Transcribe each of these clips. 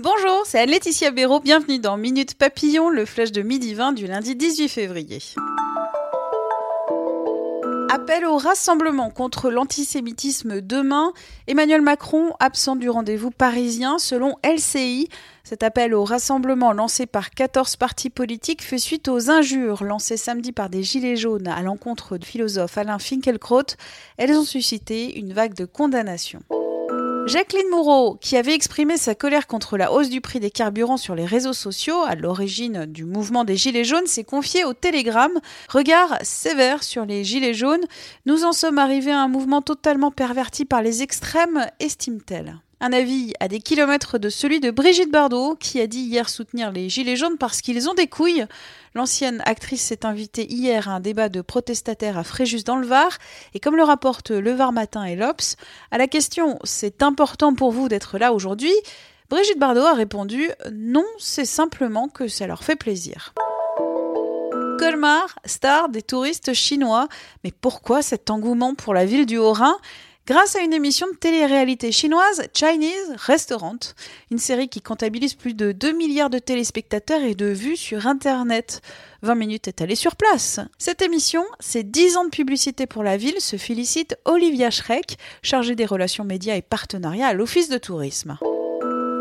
Bonjour, c'est Anne-Laetitia Béraud. Bienvenue dans Minute Papillon, le flash de midi 20 du lundi 18 février. Appel au rassemblement contre l'antisémitisme demain. Emmanuel Macron absent du rendez-vous parisien selon LCI. Cet appel au rassemblement lancé par 14 partis politiques fait suite aux injures lancées samedi par des gilets jaunes à l'encontre du philosophe Alain Finkielkraut. Elles ont suscité une vague de condamnation. Jacqueline Moreau, qui avait exprimé sa colère contre la hausse du prix des carburants sur les réseaux sociaux à l'origine du mouvement des Gilets jaunes, s'est confiée au Télégramme. Regard sévère sur les Gilets jaunes. Nous en sommes arrivés à un mouvement totalement perverti par les extrêmes, estime-t-elle. Un avis à des kilomètres de celui de Brigitte Bardot, qui a dit hier soutenir les Gilets jaunes parce qu'ils ont des couilles. L'ancienne actrice s'est invitée hier à un débat de protestataires à Fréjus dans le Var, et comme le rapportent Le Var Matin et l'Obs, à la question C'est important pour vous d'être là aujourd'hui Brigitte Bardot a répondu Non, c'est simplement que ça leur fait plaisir. Colmar, star des touristes chinois. Mais pourquoi cet engouement pour la ville du Haut-Rhin? Grâce à une émission de télé-réalité chinoise, Chinese Restaurant, une série qui comptabilise plus de 2 milliards de téléspectateurs et de vues sur Internet. 20 minutes est allée sur place. Cette émission, c'est 10 ans de publicité pour la ville, se félicite Olivia Schreck, chargée des relations médias et partenariats à l'Office de tourisme.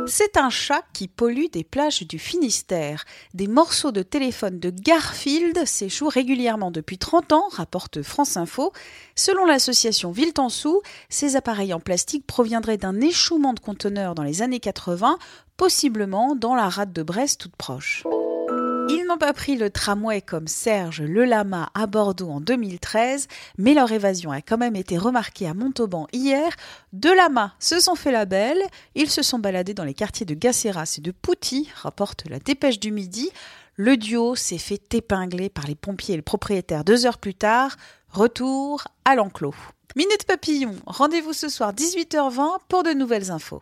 C'est un chat qui pollue des plages du Finistère. Des morceaux de téléphone de Garfield s'échouent régulièrement depuis 30 ans, rapporte France Info. Selon l'association Viltensou, ces appareils en plastique proviendraient d'un échouement de conteneurs dans les années 80, possiblement dans la rade de Brest toute proche. Ils n'ont pas pris le tramway comme Serge Le Lama à Bordeaux en 2013, mais leur évasion a quand même été remarquée à Montauban hier. Deux lamas se sont fait la belle, ils se sont baladés dans les quartiers de Gacéras et de Pouty, rapporte la dépêche du midi. Le duo s'est fait épingler par les pompiers et le propriétaire deux heures plus tard. Retour à l'enclos. Minute Papillon, rendez-vous ce soir 18h20 pour de nouvelles infos.